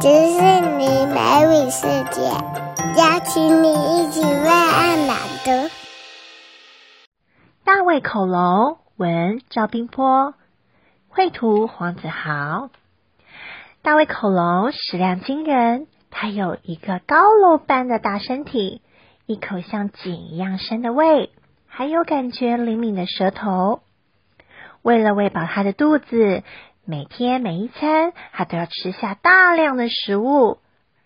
迪士尼美语世界，邀请你一起为爱朗读。大卫恐龙，文赵冰波，绘图黄子豪。大卫恐龙食量惊人，它有一个高楼般的大身体，一口像井一样深的胃，还有感觉灵敏的舌头。为了喂饱它的肚子。每天每一餐，他都要吃下大量的食物，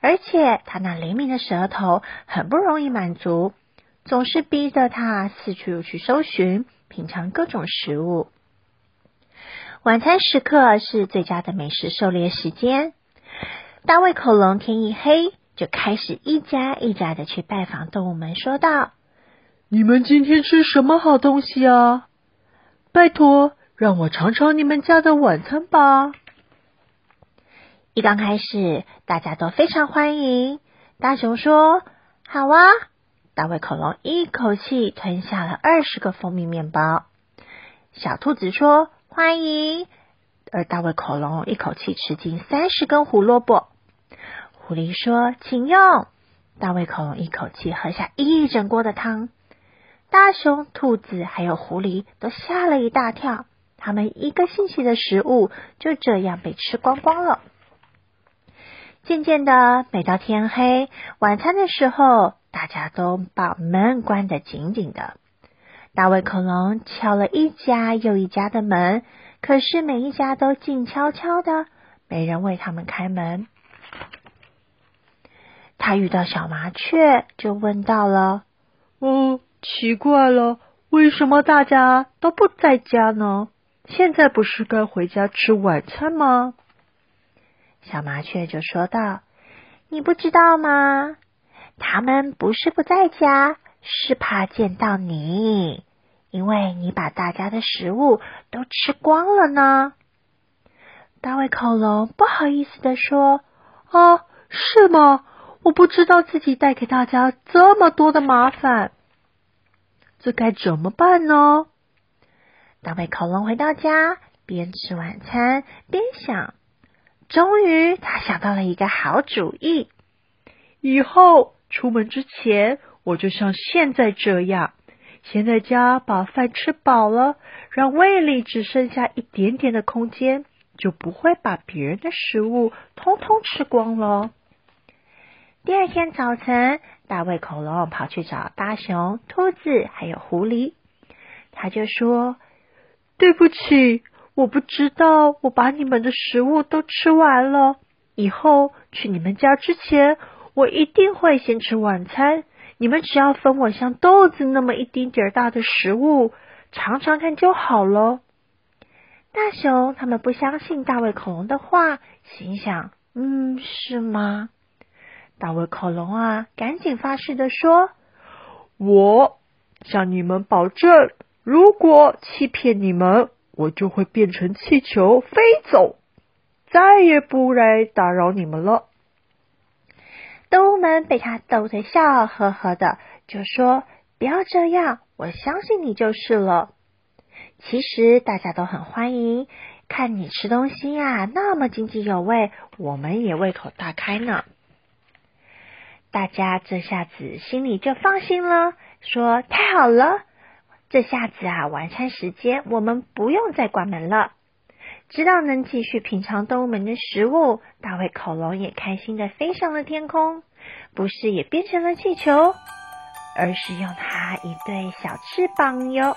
而且他那灵敏的舌头很不容易满足，总是逼着他四处去搜寻、品尝各种食物。晚餐时刻是最佳的美食狩猎时间。大卫恐龙天一黑就开始一家一家的去拜访动物们，说道：“你们今天吃什么好东西啊？拜托。”让我尝尝你们家的晚餐吧。一刚开始，大家都非常欢迎。大熊说：“好啊！”大卫恐龙一口气吞下了二十个蜂蜜面包。小兔子说：“欢迎！”而大卫恐龙一口气吃进三十根胡萝卜。狐狸说：“请用！”大卫恐龙一口气喝下一整锅的汤。大熊、兔子还有狐狸都吓了一大跳。他们一个星期的食物就这样被吃光光了。渐渐的，每到天黑，晚餐的时候，大家都把门关得紧紧的。大卫恐龙敲了一家又一家的门，可是每一家都静悄悄的，没人为他们开门。他遇到小麻雀，就问到了：“哦，奇怪了，为什么大家都不在家呢？”现在不是该回家吃晚餐吗？小麻雀就说道：“你不知道吗？他们不是不在家，是怕见到你，因为你把大家的食物都吃光了呢。”大卫恐龙不好意思地说：“啊，是吗？我不知道自己带给大家这么多的麻烦，这该怎么办呢？”大卫恐龙回到家，边吃晚餐边想。终于，他想到了一个好主意。以后出门之前，我就像现在这样，先在家把饭吃饱了，让胃里只剩下一点点的空间，就不会把别人的食物通通吃光了。第二天早晨，大卫恐龙跑去找大熊、兔子还有狐狸，他就说。对不起，我不知道我把你们的食物都吃完了。以后去你们家之前，我一定会先吃晚餐。你们只要分我像豆子那么一丁点儿大的食物，尝尝看就好了。大熊他们不相信大卫恐龙的话，心想：嗯，是吗？大卫恐龙啊，赶紧发誓的说：“我向你们保证。”如果欺骗你们，我就会变成气球飞走，再也不来打扰你们了。动物们被他逗得笑呵呵的，就说：“不要这样，我相信你就是了。”其实大家都很欢迎，看你吃东西呀，那么津津有味，我们也胃口大开呢。大家这下子心里就放心了，说：“太好了。”这下子啊，晚餐时间我们不用再关门了，知道能继续品尝动物们的食物。大卫恐龙也开心的飞上了天空，不是也变成了气球，而是用它一对小翅膀哟。